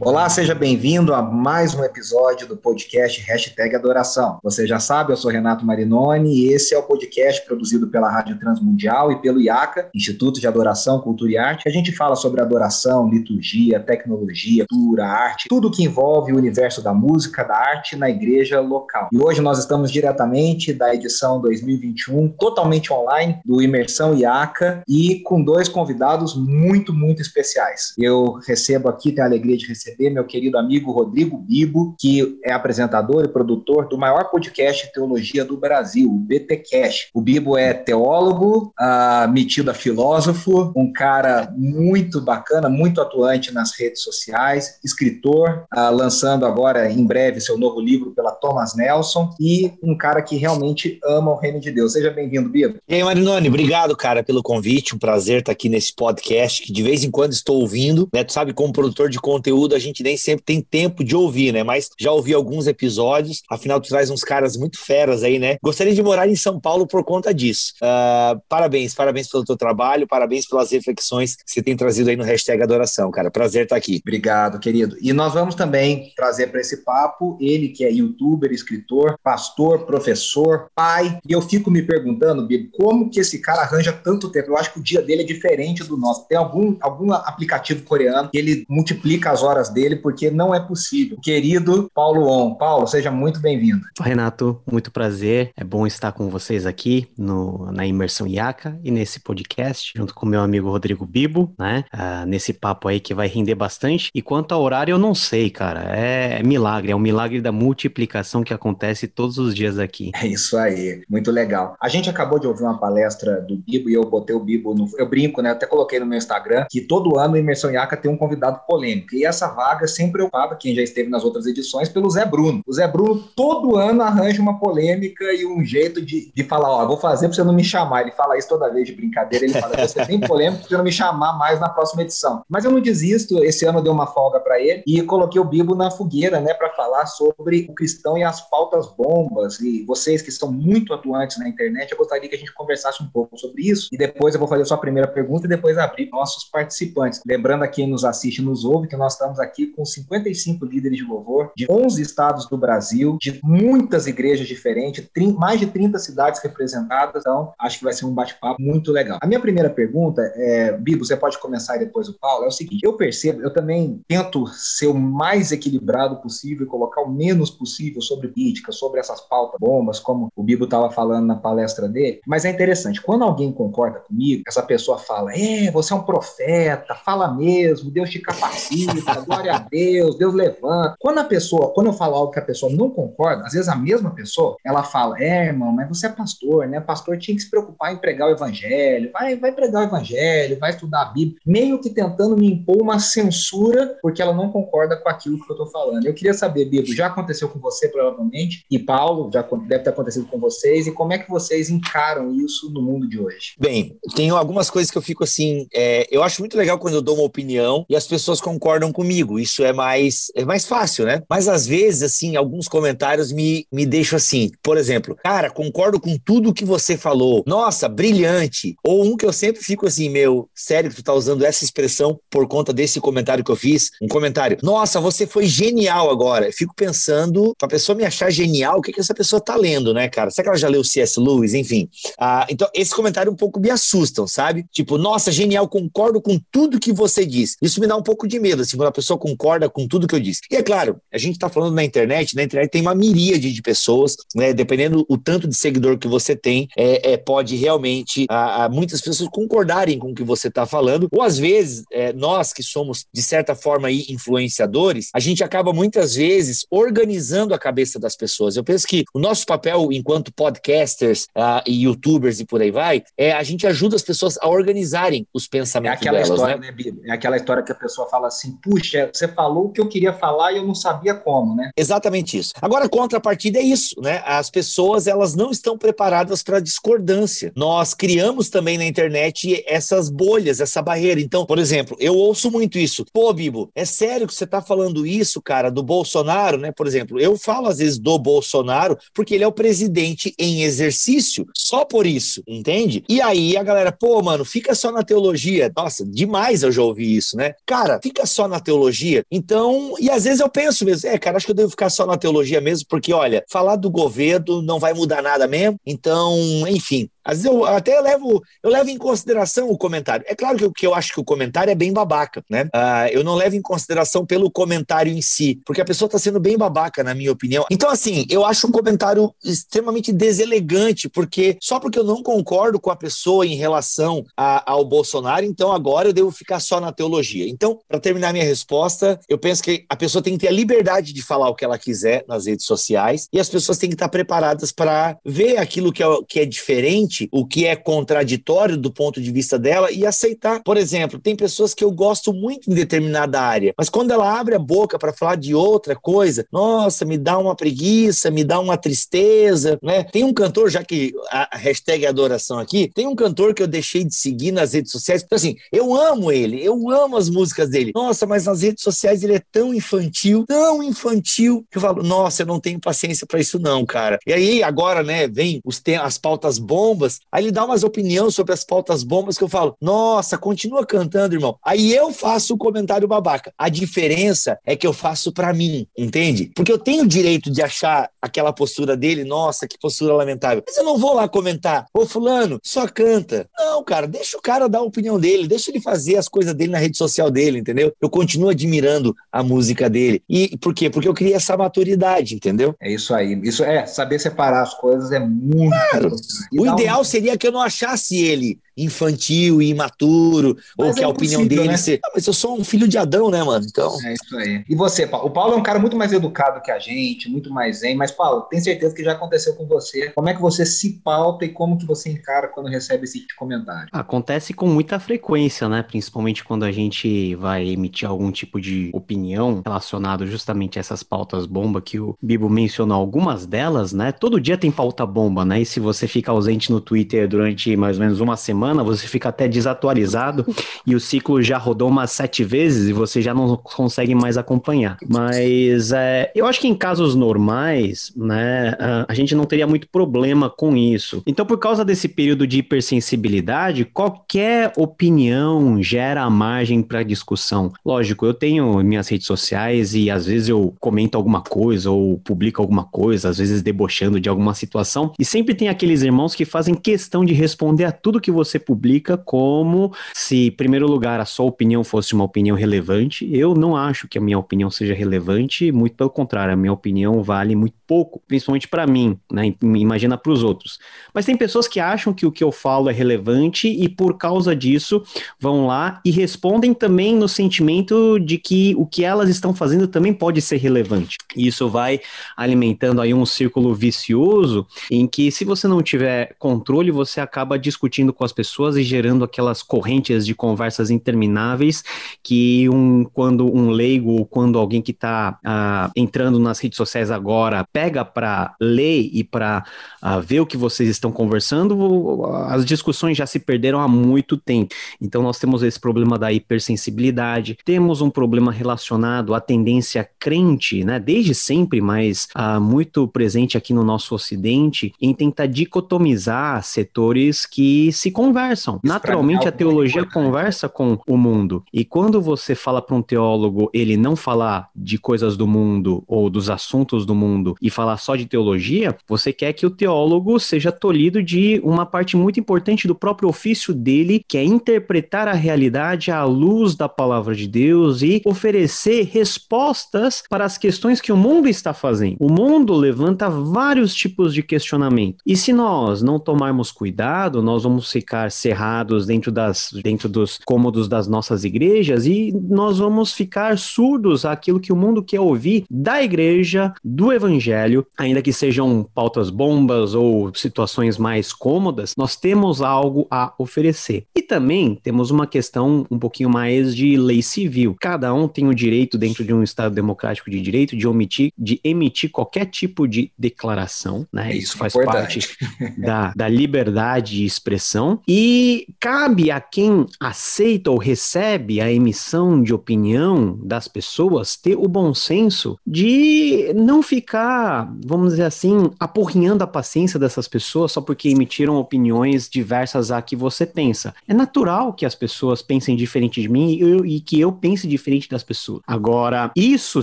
Olá, seja bem-vindo a mais um episódio do podcast Hashtag Adoração. Você já sabe, eu sou Renato Marinoni e esse é o podcast produzido pela Rádio Transmundial e pelo IACA, Instituto de Adoração, Cultura e Arte. A gente fala sobre adoração, liturgia, tecnologia, cultura, arte, tudo que envolve o universo da música, da arte na igreja local. E hoje nós estamos diretamente da edição 2021, totalmente online, do Imersão IACA e com dois convidados muito, muito especiais. Eu recebo aqui, tenho a alegria de receber receber meu querido amigo Rodrigo Bibo, que é apresentador e produtor do maior podcast de teologia do Brasil, o BTcast. O Bibo é teólogo, uh, metido a filósofo, um cara muito bacana, muito atuante nas redes sociais, escritor, uh, lançando agora em breve seu novo livro pela Thomas Nelson e um cara que realmente ama o reino de Deus. Seja bem-vindo, Bibo. E aí, Marinoni, obrigado, cara, pelo convite. Um prazer estar aqui nesse podcast que de vez em quando estou ouvindo. Né? Tu sabe, como produtor de conteúdo, a gente nem sempre tem tempo de ouvir, né? Mas já ouvi alguns episódios, afinal tu traz uns caras muito feras aí, né? Gostaria de morar em São Paulo por conta disso. Uh, parabéns, parabéns pelo teu trabalho, parabéns pelas reflexões que você tem trazido aí no hashtag Adoração, cara. Prazer estar aqui. Obrigado, querido. E nós vamos também trazer para esse papo ele que é youtuber, escritor, pastor, professor, pai. E eu fico me perguntando, Bibi, como que esse cara arranja tanto tempo? Eu acho que o dia dele é diferente do nosso. Tem algum, algum aplicativo coreano que ele multiplica as horas dele porque não é possível. Querido Paulo On. Paulo, seja muito bem-vindo. Renato, muito prazer. É bom estar com vocês aqui no, na Imersão IACA e nesse podcast, junto com meu amigo Rodrigo Bibo, né? Uh, nesse papo aí que vai render bastante. E quanto ao horário, eu não sei, cara. É, é milagre, é um milagre da multiplicação que acontece todos os dias aqui. É isso aí, muito legal. A gente acabou de ouvir uma palestra do Bibo e eu botei o Bibo no. Eu brinco, né? Eu até coloquei no meu Instagram que todo ano a Imersão IACA tem um convidado polêmico. E essa vaga sempre preocupava, quem já esteve nas outras edições, pelo Zé Bruno. O Zé Bruno todo ano arranja uma polêmica e um jeito de, de falar, ó, vou fazer pra você não me chamar. Ele fala isso toda vez de brincadeira, ele fala, você tem polêmica pra você não me chamar mais na próxima edição. Mas eu não desisto, esse ano deu uma folga para ele e coloquei o Bibo na fogueira, né, para falar sobre o cristão e as pautas bombas. E vocês que estão muito atuantes na internet, eu gostaria que a gente conversasse um pouco sobre isso. E depois eu vou fazer sua primeira pergunta e depois abrir nossos participantes. Lembrando a quem nos assiste e nos ouve que nós estamos aqui com 55 líderes de louvor de 11 estados do Brasil, de muitas igrejas diferentes, mais de 30 cidades representadas. Então, acho que vai ser um bate-papo muito legal. A minha primeira pergunta é, Bibo, você pode começar e depois o Paulo, é o seguinte: eu percebo, eu também tento ser o mais equilibrado possível e colocar o menos possível sobre política, sobre essas pautas bombas, como o Bibo estava falando na palestra dele. Mas é interessante, quando alguém concorda comigo, essa pessoa fala: é, você é um profeta, fala mesmo, Deus te capacita, glória a Deus. Deus, levanta. Quando a pessoa, quando eu falo algo que a pessoa não concorda, às vezes a mesma pessoa, ela fala, é, irmão, mas você é pastor, né? Pastor tinha que se preocupar em pregar o evangelho, vai, vai pregar o evangelho, vai estudar a Bíblia, meio que tentando me impor uma censura porque ela não concorda com aquilo que eu tô falando. Eu queria saber, Bibo, já aconteceu com você provavelmente, e Paulo, já deve ter acontecido com vocês, e como é que vocês encaram isso no mundo de hoje? Bem, tem algumas coisas que eu fico assim, é, eu acho muito legal quando eu dou uma opinião e as pessoas concordam comigo, isso é mais, é mais fácil, né? Mas às vezes, assim, alguns comentários me, me deixam assim. Por exemplo, cara, concordo com tudo que você falou. Nossa, brilhante. Ou um que eu sempre fico assim, meu, sério que tu tá usando essa expressão por conta desse comentário que eu fiz? Um comentário. Nossa, você foi genial agora. Eu fico pensando, pra pessoa me achar genial, o que, que essa pessoa tá lendo, né, cara? Será que ela já leu C.S. Lewis? Enfim. Ah, então, esse comentário um pouco me assustam, sabe? Tipo, nossa, genial, concordo com tudo que você diz. Isso me dá um pouco de medo, assim, quando a pessoa concorda com tudo que eu disse. E é claro, a gente está falando na internet, na internet tem uma miríade de pessoas, né? Dependendo o tanto de seguidor que você tem, é, é pode realmente a, a muitas pessoas concordarem com o que você está falando, ou às vezes é, nós que somos de certa forma aí influenciadores, a gente acaba muitas vezes organizando a cabeça das pessoas. Eu penso que o nosso papel enquanto podcasters uh, e youtubers e por aí vai, é a gente ajuda as pessoas a organizarem os pensamentos é aquela delas, história, né? né, É aquela história que a pessoa fala assim, puxa, você falou o que eu queria falar e eu não sabia como, né? Exatamente isso. Agora, a contrapartida é isso, né? As pessoas, elas não estão preparadas para discordância. Nós criamos também na internet essas bolhas, essa barreira. Então, por exemplo, eu ouço muito isso. Pô, Bibo, é sério que você está falando isso, cara, do Bolsonaro, né? Por exemplo, eu falo às vezes do Bolsonaro porque ele é o presidente em exercício, só por isso, entende? E aí a galera, pô, mano, fica só na teologia. Nossa, demais eu já ouvi isso, né? Cara, fica só na teologia. Então, e às vezes eu penso mesmo, é, cara, acho que eu devo ficar só na teologia mesmo, porque olha, falar do governo não vai mudar nada mesmo. Então, enfim, às vezes eu até levo, eu levo em consideração o comentário. É claro que eu, que eu acho que o comentário é bem babaca, né? Uh, eu não levo em consideração pelo comentário em si, porque a pessoa está sendo bem babaca, na minha opinião. Então, assim, eu acho um comentário extremamente deselegante, porque só porque eu não concordo com a pessoa em relação a, ao Bolsonaro, então agora eu devo ficar só na teologia. Então, para terminar minha resposta, eu penso que a pessoa tem que ter a liberdade de falar o que ela quiser nas redes sociais e as pessoas têm que estar preparadas para ver aquilo que é, que é diferente o que é contraditório do ponto de vista dela e aceitar. Por exemplo, tem pessoas que eu gosto muito em determinada área, mas quando ela abre a boca para falar de outra coisa, nossa, me dá uma preguiça, me dá uma tristeza, né? Tem um cantor, já que a hashtag é adoração aqui, tem um cantor que eu deixei de seguir nas redes sociais, então assim, eu amo ele, eu amo as músicas dele. Nossa, mas nas redes sociais ele é tão infantil, tão infantil, que eu falo, nossa, eu não tenho paciência para isso não, cara. E aí agora, né, vem os as pautas bombas bombas. Aí ele dá umas opiniões sobre as pautas bombas que eu falo: nossa, continua cantando, irmão. Aí eu faço o comentário babaca. A diferença é que eu faço para mim, entende? Porque eu tenho o direito de achar aquela postura dele, nossa, que postura lamentável. Mas eu não vou lá comentar, ô fulano, só canta. Não, cara, deixa o cara dar a opinião dele, deixa ele fazer as coisas dele na rede social dele, entendeu? Eu continuo admirando a música dele. E por quê? Porque eu queria essa maturidade, entendeu? É isso aí. Isso é, saber separar as coisas é muito. Claro. O ideal ideal seria que eu não achasse ele infantil e imaturo, mas ou que é a opinião dele né? ser. Ah, mas eu sou um filho de Adão, né, mano? Então. É isso aí. E você, Paulo? O Paulo é um cara muito mais educado que a gente, muito mais zen, mas, Paulo, tem certeza que já aconteceu com você. Como é que você se pauta e como que você encara quando recebe esse tipo de comentário? Acontece com muita frequência, né? Principalmente quando a gente vai emitir algum tipo de opinião relacionado justamente a essas pautas bomba que o Bibo mencionou algumas delas, né? Todo dia tem pauta bomba, né? E se você fica ausente no Twitter durante mais ou menos uma semana, semana, você fica até desatualizado e o ciclo já rodou umas sete vezes e você já não consegue mais acompanhar. Mas é, eu acho que em casos normais, né, a gente não teria muito problema com isso. Então, por causa desse período de hipersensibilidade, qualquer opinião gera margem para discussão. Lógico, eu tenho minhas redes sociais e às vezes eu comento alguma coisa ou publico alguma coisa, às vezes debochando de alguma situação, e sempre tem aqueles irmãos que fazem questão de responder a tudo que você você publica como se, em primeiro lugar, a sua opinião fosse uma opinião relevante. Eu não acho que a minha opinião seja relevante, muito pelo contrário, a minha opinião vale muito pouco, principalmente para mim, né? Imagina para os outros. Mas tem pessoas que acham que o que eu falo é relevante e por causa disso vão lá e respondem também no sentimento de que o que elas estão fazendo também pode ser relevante. E isso vai alimentando aí um círculo vicioso em que se você não tiver controle, você acaba discutindo com as pessoas e gerando aquelas correntes de conversas intermináveis que um quando um leigo ou quando alguém que está ah, entrando nas redes sociais agora pega para ler e para uh, ah, ver o que vocês estão conversando, as discussões já se perderam há muito tempo. Então nós temos esse problema da hipersensibilidade, temos um problema relacionado à tendência crente, né, desde sempre, mas uh, muito presente aqui no nosso ocidente, em tentar dicotomizar setores que se conversam. Naturalmente a teologia conversa com o mundo. E quando você fala para um teólogo ele não falar de coisas do mundo ou dos assuntos do mundo e falar só de teologia, você quer que o teólogo seja tolhido de uma parte muito importante do próprio ofício dele, que é interpretar a realidade à luz da palavra de Deus e oferecer respostas para as questões que o mundo está fazendo. O mundo levanta vários tipos de questionamento. E se nós não tomarmos cuidado, nós vamos ficar ficar cerrados dentro, das, dentro dos cômodos das nossas igrejas e nós vamos ficar surdos àquilo que o mundo quer ouvir da igreja, do evangelho, ainda que sejam pautas bombas ou situações mais cômodas, nós temos algo a oferecer. E também temos uma questão um pouquinho mais de lei civil. Cada um tem o direito, dentro de um Estado democrático de direito, de omitir, de emitir qualquer tipo de declaração, né? Isso, Isso faz importante. parte da, da liberdade de expressão. E cabe a quem aceita ou recebe a emissão de opinião das pessoas ter o bom senso de não ficar, vamos dizer assim, apurrinhando a paciência dessas pessoas só porque emitiram opiniões diversas a que você pensa. É natural que as pessoas pensem diferente de mim e, eu, e que eu pense diferente das pessoas. Agora, isso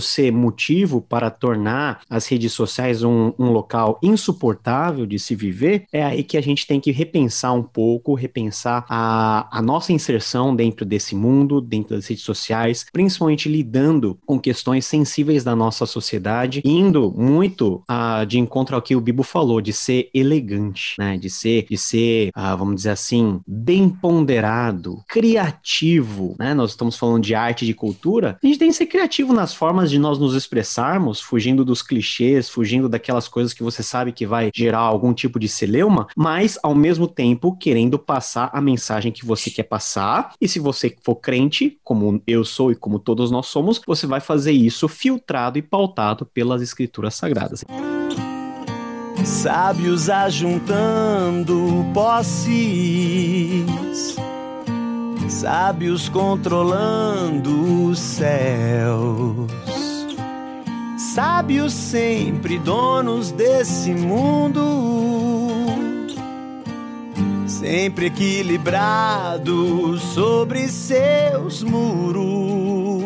ser motivo para tornar as redes sociais um, um local insuportável de se viver, é aí que a gente tem que repensar um pouco, repensar a, a nossa inserção dentro desse mundo, dentro das redes sociais, principalmente lidando com questões sensíveis da nossa sociedade, indo muito uh, de encontro ao que o Bibo falou, de ser elegante, né? De ser, de ser, uh, vamos dizer assim, bem ponderado, criativo, né? Nós estamos falando de arte e de cultura, a gente tem que ser criativo nas formas de nós nos expressarmos, fugindo dos clichês, fugindo daquelas coisas que você sabe que vai gerar algum tipo de celeuma, mas ao mesmo tempo querendo passar a mensagem que você quer passar. E se você for crente, como eu sou e como todos nós somos, você vai fazer isso filtrado e pautado pelas escrituras sagradas. Sábios ajuntando posses, sábios controlando os céus, sábios sempre donos desse mundo, sempre equilibrados sobre seus muros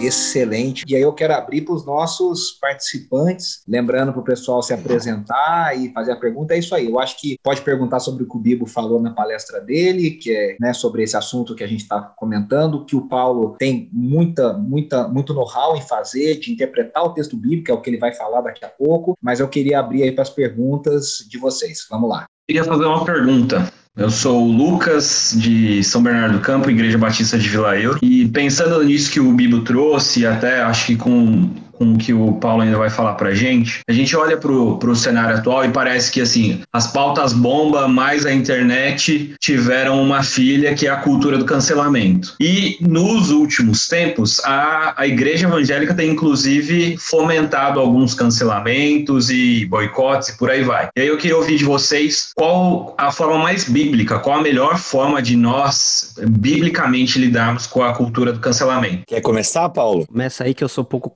excelente. E aí eu quero abrir para os nossos participantes, lembrando para o pessoal se apresentar e fazer a pergunta. É isso aí. Eu acho que pode perguntar sobre o que o Bibo falou na palestra dele, que é né, sobre esse assunto que a gente está comentando, que o Paulo tem muita, muita, muito know-how em fazer, de interpretar o texto bíblico, é o que ele vai falar daqui a pouco. Mas eu queria abrir aí para as perguntas de vocês. Vamos lá. Queria fazer uma pergunta. Eu sou o Lucas, de São Bernardo do Campo, Igreja Batista de Vila Euro. E pensando nisso que o Bibo trouxe, até acho que com com o que o Paulo ainda vai falar para a gente, a gente olha para o cenário atual e parece que assim as pautas bomba mais a internet tiveram uma filha que é a cultura do cancelamento. E nos últimos tempos, a, a igreja evangélica tem inclusive fomentado alguns cancelamentos e boicotes e por aí vai. E aí eu queria ouvir de vocês qual a forma mais bíblica, qual a melhor forma de nós biblicamente lidarmos com a cultura do cancelamento. Quer começar, Paulo? Começa aí que eu sou pouco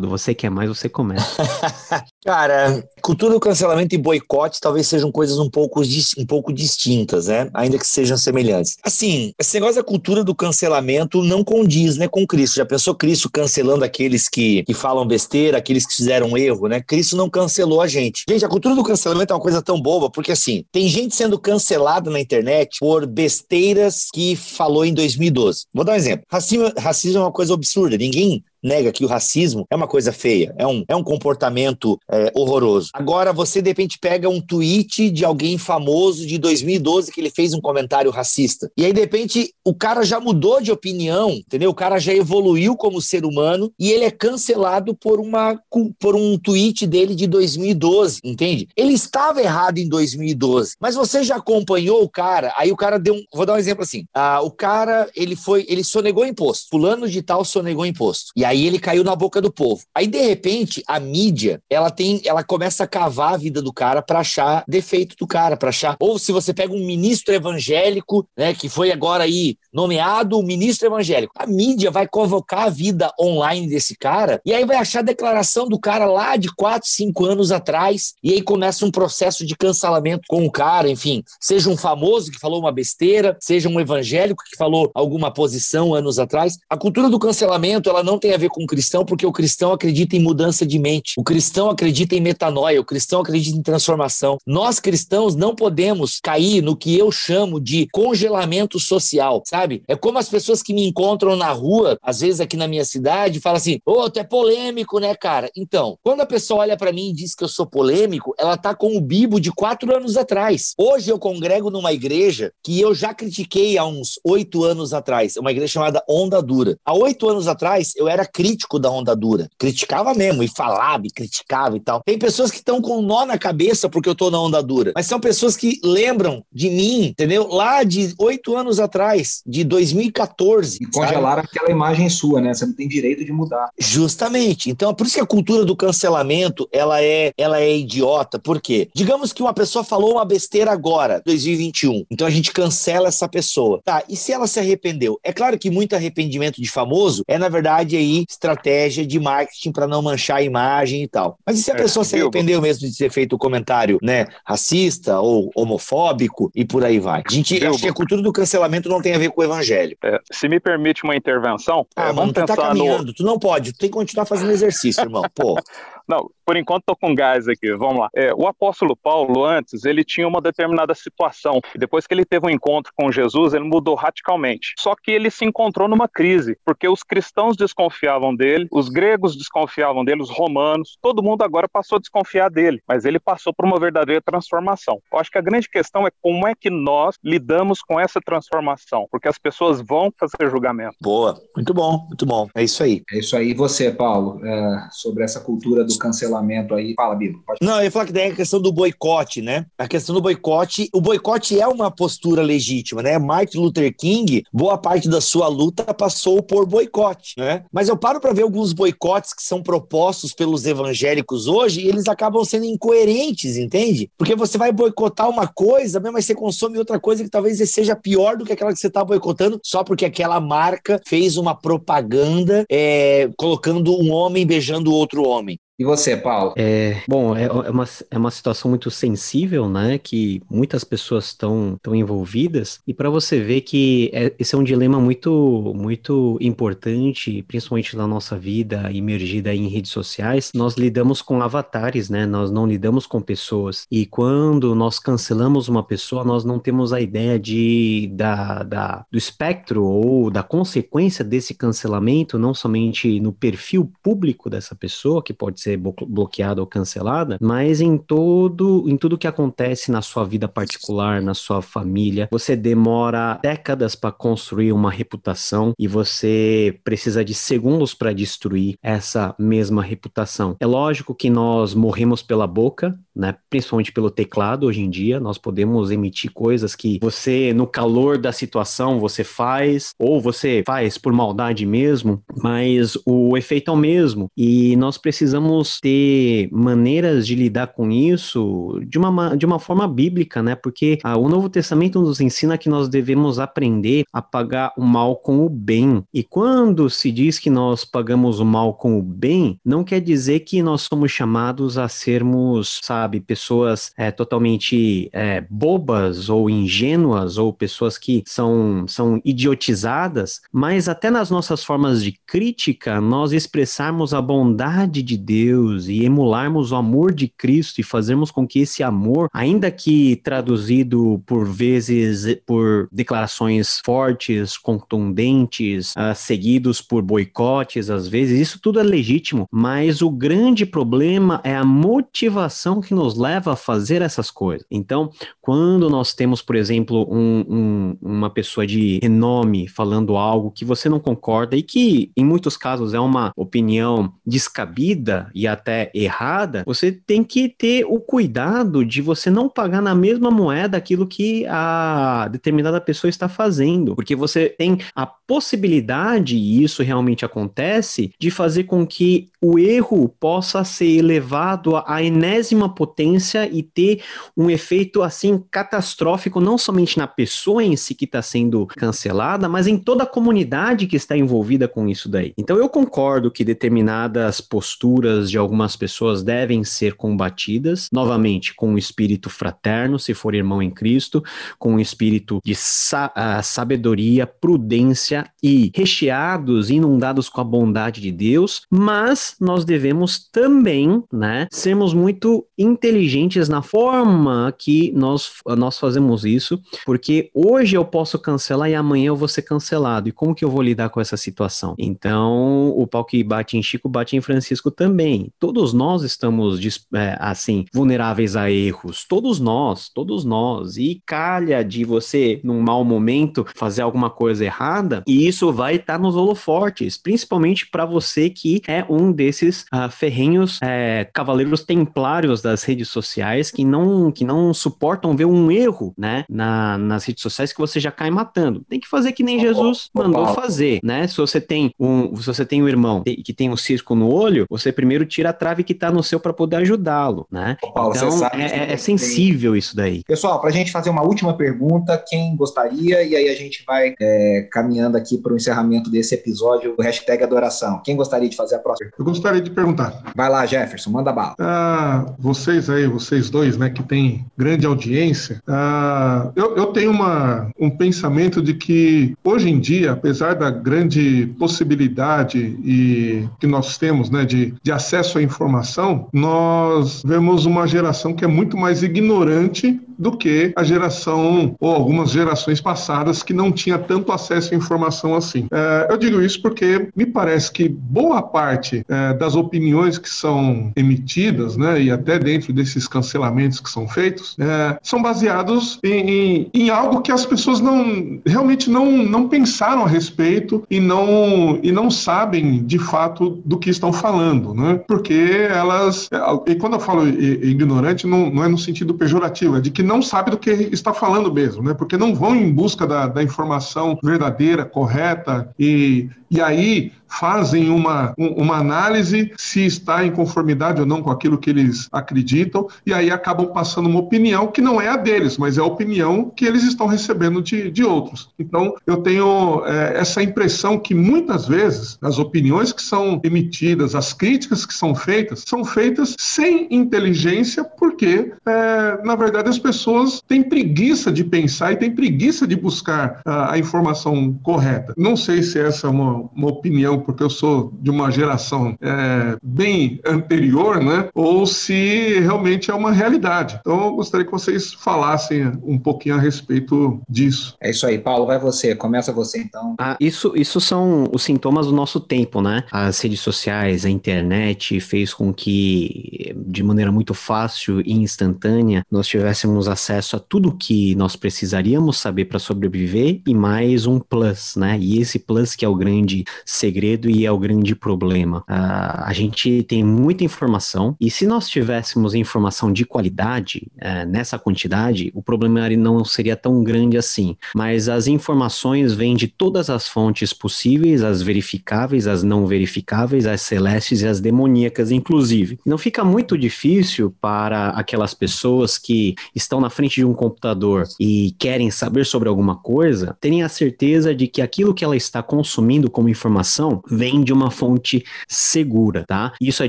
cancelado. Você quer mais, você começa. Cara, cultura do cancelamento e boicote talvez sejam coisas um pouco, um pouco distintas, né? Ainda que sejam semelhantes. Assim, esse negócio da cultura do cancelamento não condiz, né, com Cristo. Já pensou Cristo cancelando aqueles que, que falam besteira, aqueles que fizeram erro, né? Cristo não cancelou a gente. Gente, a cultura do cancelamento é uma coisa tão boba, porque assim, tem gente sendo cancelada na internet por besteiras que falou em 2012. Vou dar um exemplo. Racismo, racismo é uma coisa absurda. Ninguém nega que o racismo é uma coisa feia, é um, é um comportamento é, horroroso. Agora, você de repente pega um tweet de alguém famoso de 2012 que ele fez um comentário racista. E aí, de repente, o cara já mudou de opinião, entendeu? O cara já evoluiu como ser humano e ele é cancelado por, uma, por um tweet dele de 2012, entende? Ele estava errado em 2012, mas você já acompanhou o cara, aí o cara deu um. Vou dar um exemplo assim. Ah, o cara, ele foi, ele sonegou imposto. Fulano de tal sonegou imposto. E aí ele caiu na boca do povo. Aí, de repente, a mídia, ela tem, ela começa a cavar a vida do cara para achar defeito do cara, para achar. Ou se você pega um ministro evangélico, né, que foi agora aí nomeado ministro evangélico, a mídia vai convocar a vida online desse cara e aí vai achar a declaração do cara lá de 4, 5 anos atrás e aí começa um processo de cancelamento com o cara, enfim, seja um famoso que falou uma besteira, seja um evangélico que falou alguma posição anos atrás. A cultura do cancelamento, ela não tem a ver com o cristão porque o cristão acredita em mudança de mente. O cristão acredita em metanoia, o cristão acredita em transformação. Nós cristãos não podemos cair no que eu chamo de congelamento social, sabe? É como as pessoas que me encontram na rua, às vezes aqui na minha cidade, falam assim: "Ô, oh, tu é polêmico, né, cara?". Então, quando a pessoa olha para mim e diz que eu sou polêmico, ela tá com o Bibo de quatro anos atrás. Hoje eu congrego numa igreja que eu já critiquei há uns oito anos atrás, uma igreja chamada Onda Dura. Há oito anos atrás eu era crítico da Onda Dura, criticava mesmo e falava e criticava e tal. Tem pessoas que estão com um nó na cabeça porque eu tô na Onda Dura, mas são pessoas que lembram de mim, entendeu? Lá de oito anos atrás, de 2014. E congelaram sabe? aquela imagem sua, né? Você não tem direito de mudar. Justamente. Então, é por isso que a cultura do cancelamento ela é, ela é idiota. Por quê? Digamos que uma pessoa falou uma besteira agora, 2021. Então a gente cancela essa pessoa. Tá, e se ela se arrependeu? É claro que muito arrependimento de famoso é, na verdade, aí estratégia de marketing para não manchar a imagem e tal. Mas e se a é, pessoa se arrependeu mesmo de ter feito o um comentário, né, racista ou homofóbico e por aí vai? A gente acha que a cultura do cancelamento não tem a ver com o evangelho. É, se me permite uma intervenção, ah, é, mano, tu tá caminhando, no... tu não pode, tu tem que continuar fazendo exercício, irmão. Pô. Não, por enquanto estou com gás aqui, vamos lá. É, o apóstolo Paulo, antes, ele tinha uma determinada situação. Depois que ele teve um encontro com Jesus, ele mudou radicalmente. Só que ele se encontrou numa crise, porque os cristãos desconfiavam dele, os gregos desconfiavam dele, os romanos, todo mundo agora passou a desconfiar dele. Mas ele passou por uma verdadeira transformação. Eu acho que a grande questão é como é que nós lidamos com essa transformação, porque as pessoas vão fazer julgamento. Boa, muito bom, muito bom. É isso aí. É isso aí. E você, Paulo, é, sobre essa cultura do cancelamento aí. Fala, Bibo. Pode... Não, eu ia falar que daí é a questão do boicote, né? A questão do boicote, o boicote é uma postura legítima, né? Martin Luther King, boa parte da sua luta passou por boicote, né? Mas eu paro para ver alguns boicotes que são propostos pelos evangélicos hoje e eles acabam sendo incoerentes, entende? Porque você vai boicotar uma coisa, mas você consome outra coisa que talvez seja pior do que aquela que você está boicotando, só porque aquela marca fez uma propaganda é, colocando um homem beijando outro homem. E você, Paulo? É, bom, é, é, uma, é uma situação muito sensível, né? Que muitas pessoas estão envolvidas. E para você ver que é, esse é um dilema muito, muito importante, principalmente na nossa vida imergida em redes sociais, nós lidamos com avatares, né? Nós não lidamos com pessoas. E quando nós cancelamos uma pessoa, nós não temos a ideia de, da, da, do espectro ou da consequência desse cancelamento, não somente no perfil público dessa pessoa, que pode ser ser bloqueada ou cancelada, mas em todo, em tudo que acontece na sua vida particular, na sua família, você demora décadas para construir uma reputação e você precisa de segundos para destruir essa mesma reputação. É lógico que nós morremos pela boca, né? Principalmente pelo teclado hoje em dia, nós podemos emitir coisas que você no calor da situação você faz ou você faz por maldade mesmo, mas o efeito é o mesmo e nós precisamos ter maneiras de lidar com isso de uma, de uma forma bíblica, né? Porque ah, o Novo Testamento nos ensina que nós devemos aprender a pagar o mal com o bem. E quando se diz que nós pagamos o mal com o bem, não quer dizer que nós somos chamados a sermos, sabe, pessoas é, totalmente é, bobas ou ingênuas ou pessoas que são, são idiotizadas, mas até nas nossas formas de crítica, nós expressarmos a bondade de Deus Deus e emularmos o amor de Cristo e fazermos com que esse amor, ainda que traduzido por vezes por declarações fortes, contundentes, uh, seguidos por boicotes, às vezes, isso tudo é legítimo, mas o grande problema é a motivação que nos leva a fazer essas coisas. Então, quando nós temos, por exemplo, um, um, uma pessoa de renome falando algo que você não concorda e que, em muitos casos, é uma opinião descabida e até errada, você tem que ter o cuidado de você não pagar na mesma moeda aquilo que a determinada pessoa está fazendo, porque você tem a possibilidade, e isso realmente acontece, de fazer com que o erro possa ser elevado à enésima potência e ter um efeito assim catastrófico, não somente na pessoa em si que está sendo cancelada, mas em toda a comunidade que está envolvida com isso daí. Então eu concordo que determinadas posturas de algumas pessoas devem ser combatidas, novamente, com o espírito fraterno, se for irmão em Cristo, com o espírito de sa sabedoria, prudência e recheados, inundados com a bondade de Deus, mas nós devemos também, né, sermos muito inteligentes na forma que nós, nós fazemos isso, porque hoje eu posso cancelar e amanhã eu vou ser cancelado. E como que eu vou lidar com essa situação? Então, o pau que bate em Chico bate em Francisco também. Todos nós estamos, é, assim, vulneráveis a erros. Todos nós, todos nós. E calha de você, num mau momento, fazer alguma coisa errada, e isso vai estar tá nos holofortes, principalmente para você que é um desses uh, ferrenhos é, cavaleiros templários das redes sociais que não, que não suportam ver um erro, né, na, nas redes sociais que você já cai matando. Tem que fazer que nem Jesus mandou fazer, né? Se você tem um, se você tem um irmão que tem um cisco no olho, você primeiro tira a trave que está no seu para poder ajudá-lo, né? Paulo, então é, é, é sensível isso daí. Pessoal, para a gente fazer uma última pergunta, quem gostaria e aí a gente vai é, caminhando aqui para o encerramento desse episódio do hashtag Adoração. Quem gostaria de fazer a próxima? Eu gostaria de perguntar. Vai lá, Jefferson, manda bala. Ah, vocês aí, vocês dois, né, que tem grande audiência, ah, eu, eu tenho uma, um pensamento de que hoje em dia, apesar da grande possibilidade e que nós temos, né, de, de acesso à informação, nós vemos uma geração que é muito mais ignorante do que a geração ou algumas gerações passadas que não tinha tanto acesso à informação assim. É, eu digo isso porque me parece que boa parte é, das opiniões que são emitidas, né, e até dentro desses cancelamentos que são feitos, é, são baseados em, em, em, algo que as pessoas não realmente não, não pensaram a respeito e não, e não sabem de fato do que estão falando, né? Porque elas, e quando eu falo ignorante, não, não é no sentido pejorativo, é de que não sabe do que está falando mesmo, né? Porque não vão em busca da, da informação verdadeira, correta e, e aí fazem uma, uma análise se está em conformidade ou não com aquilo que eles acreditam, e aí acabam passando uma opinião que não é a deles, mas é a opinião que eles estão recebendo de, de outros. Então, eu tenho é, essa impressão que muitas vezes as opiniões que são emitidas, as críticas que são feitas, são feitas sem inteligência, porque, é, na verdade, as pessoas têm preguiça de pensar e têm preguiça de buscar a, a informação correta. Não sei se essa é uma, uma opinião porque eu sou de uma geração é, bem anterior, né? Ou se realmente é uma realidade. Então, eu gostaria que vocês falassem um pouquinho a respeito disso. É isso aí, Paulo, vai você, começa você então. Ah, isso, isso são os sintomas do nosso tempo, né? As redes sociais, a internet fez com que, de maneira muito fácil e instantânea, nós tivéssemos acesso a tudo que nós precisaríamos saber para sobreviver e mais um plus, né? E esse plus que é o grande segredo e é o grande problema. Uh, a gente tem muita informação e se nós tivéssemos informação de qualidade uh, nessa quantidade, o problema não seria tão grande assim. Mas as informações vêm de todas as fontes possíveis, as verificáveis, as não verificáveis, as celestes e as demoníacas, inclusive. Não fica muito difícil para aquelas pessoas que estão na frente de um computador e querem saber sobre alguma coisa, terem a certeza de que aquilo que ela está consumindo como informação vem de uma fonte segura, tá? Isso é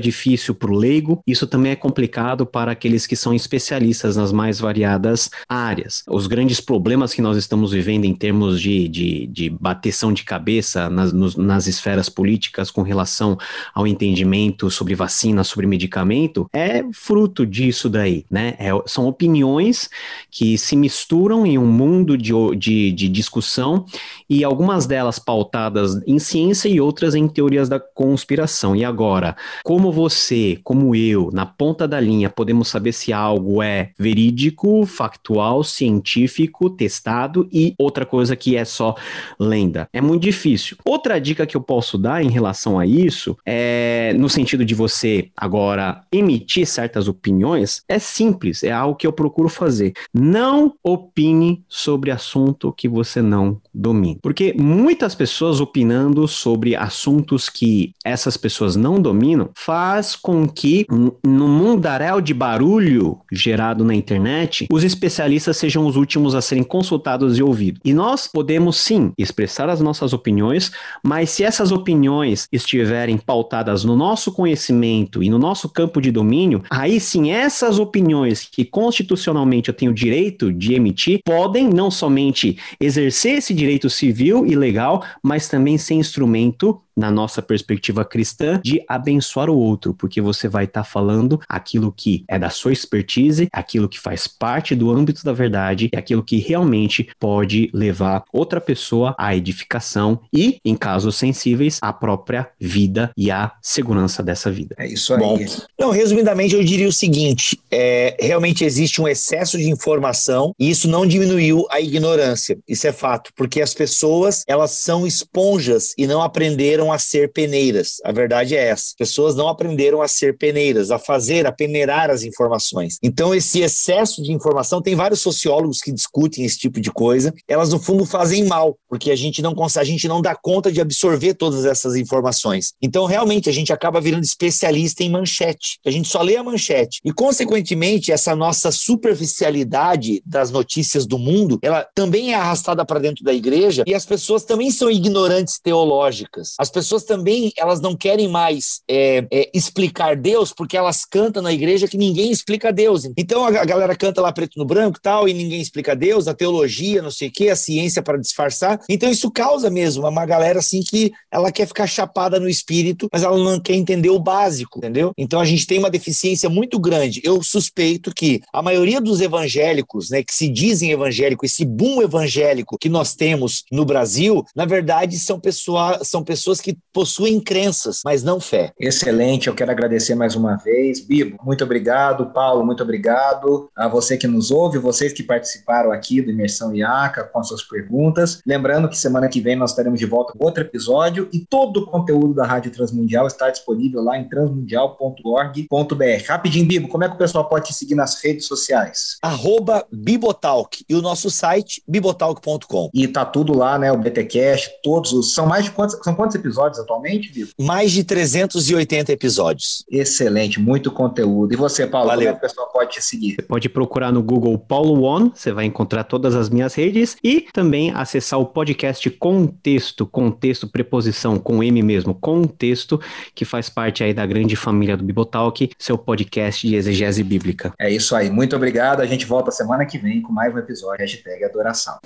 difícil para o leigo, isso também é complicado para aqueles que são especialistas nas mais variadas áreas. Os grandes problemas que nós estamos vivendo em termos de, de, de bateção de cabeça nas, nos, nas esferas políticas com relação ao entendimento sobre vacina, sobre medicamento, é fruto disso daí, né? É, são opiniões que se misturam em um mundo de, de, de discussão e algumas delas pautadas em ciência e outras outras em teorias da conspiração. E agora, como você, como eu, na ponta da linha, podemos saber se algo é verídico, factual, científico, testado e outra coisa que é só lenda? É muito difícil. Outra dica que eu posso dar em relação a isso é no sentido de você agora emitir certas opiniões, é simples, é algo que eu procuro fazer. Não opine sobre assunto que você não domina. Porque muitas pessoas opinando sobre assuntos que essas pessoas não dominam faz com que, no mundaréu de barulho gerado na internet, os especialistas sejam os últimos a serem consultados e ouvidos. E nós podemos sim expressar as nossas opiniões, mas se essas opiniões estiverem pautadas no nosso conhecimento e no nosso campo de domínio, aí sim essas opiniões que constitucionalmente eu tenho direito de emitir podem não somente exercer esse direito civil e legal, mas também ser instrumento Brasil na nossa perspectiva cristã, de abençoar o outro, porque você vai estar tá falando aquilo que é da sua expertise, aquilo que faz parte do âmbito da verdade, e aquilo que realmente pode levar outra pessoa à edificação e, em casos sensíveis, à própria vida e à segurança dessa vida. É isso aí. Bom, não, resumidamente, eu diria o seguinte: é, realmente existe um excesso de informação e isso não diminuiu a ignorância. Isso é fato, porque as pessoas elas são esponjas e não aprenderam aprenderam a ser peneiras. A verdade é essa. Pessoas não aprenderam a ser peneiras, a fazer, a peneirar as informações. Então, esse excesso de informação, tem vários sociólogos que discutem esse tipo de coisa. Elas, no fundo, fazem mal, porque a gente não consegue, a gente não dá conta de absorver todas essas informações. Então, realmente, a gente acaba virando especialista em manchete. A gente só lê a manchete. E, consequentemente, essa nossa superficialidade das notícias do mundo, ela também é arrastada para dentro da igreja e as pessoas também são ignorantes teológicas. As pessoas também elas não querem mais é, é, explicar Deus porque elas cantam na igreja que ninguém explica Deus. Então a, galera canta lá preto no branco tal e ninguém explica Deus, a teologia, não sei o que, a ciência para disfarçar. Então isso causa mesmo uma galera assim que ela quer ficar chapada no espírito, mas ela não quer entender o básico, entendeu? Então a gente tem uma deficiência muito grande. Eu suspeito que a maioria dos evangélicos, né, que se dizem evangélicos, esse boom evangélico que nós temos no Brasil, na verdade são pessoas, são pessoas que possuem crenças, mas não fé. Excelente, eu quero agradecer mais uma vez. Bibo, muito obrigado. Paulo, muito obrigado. A você que nos ouve, vocês que participaram aqui do Imersão IACA com suas perguntas. Lembrando que semana que vem nós estaremos de volta com outro episódio e todo o conteúdo da Rádio Transmundial está disponível lá em transmundial.org.br. Rapidinho, Bibo, como é que o pessoal pode te seguir nas redes sociais? Arroba Bibotalk e o nosso site bibotalk.com. E tá tudo lá, né? O BTcast, todos os. São mais de quantos, são quantos episódios? Episódios atualmente, Vitor? Mais de 380 episódios. Excelente, muito conteúdo. E você, Paulo, Valeu. como é que o pessoal pode te seguir? Você pode procurar no Google Paulo One, você vai encontrar todas as minhas redes e também acessar o podcast Contexto, Contexto, preposição com M mesmo, Contexto, que faz parte aí da grande família do Bibotalk, seu podcast de exegese bíblica. É isso aí, muito obrigado. A gente volta semana que vem com mais um episódio hashtag Adoração.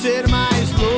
Ser mais louco.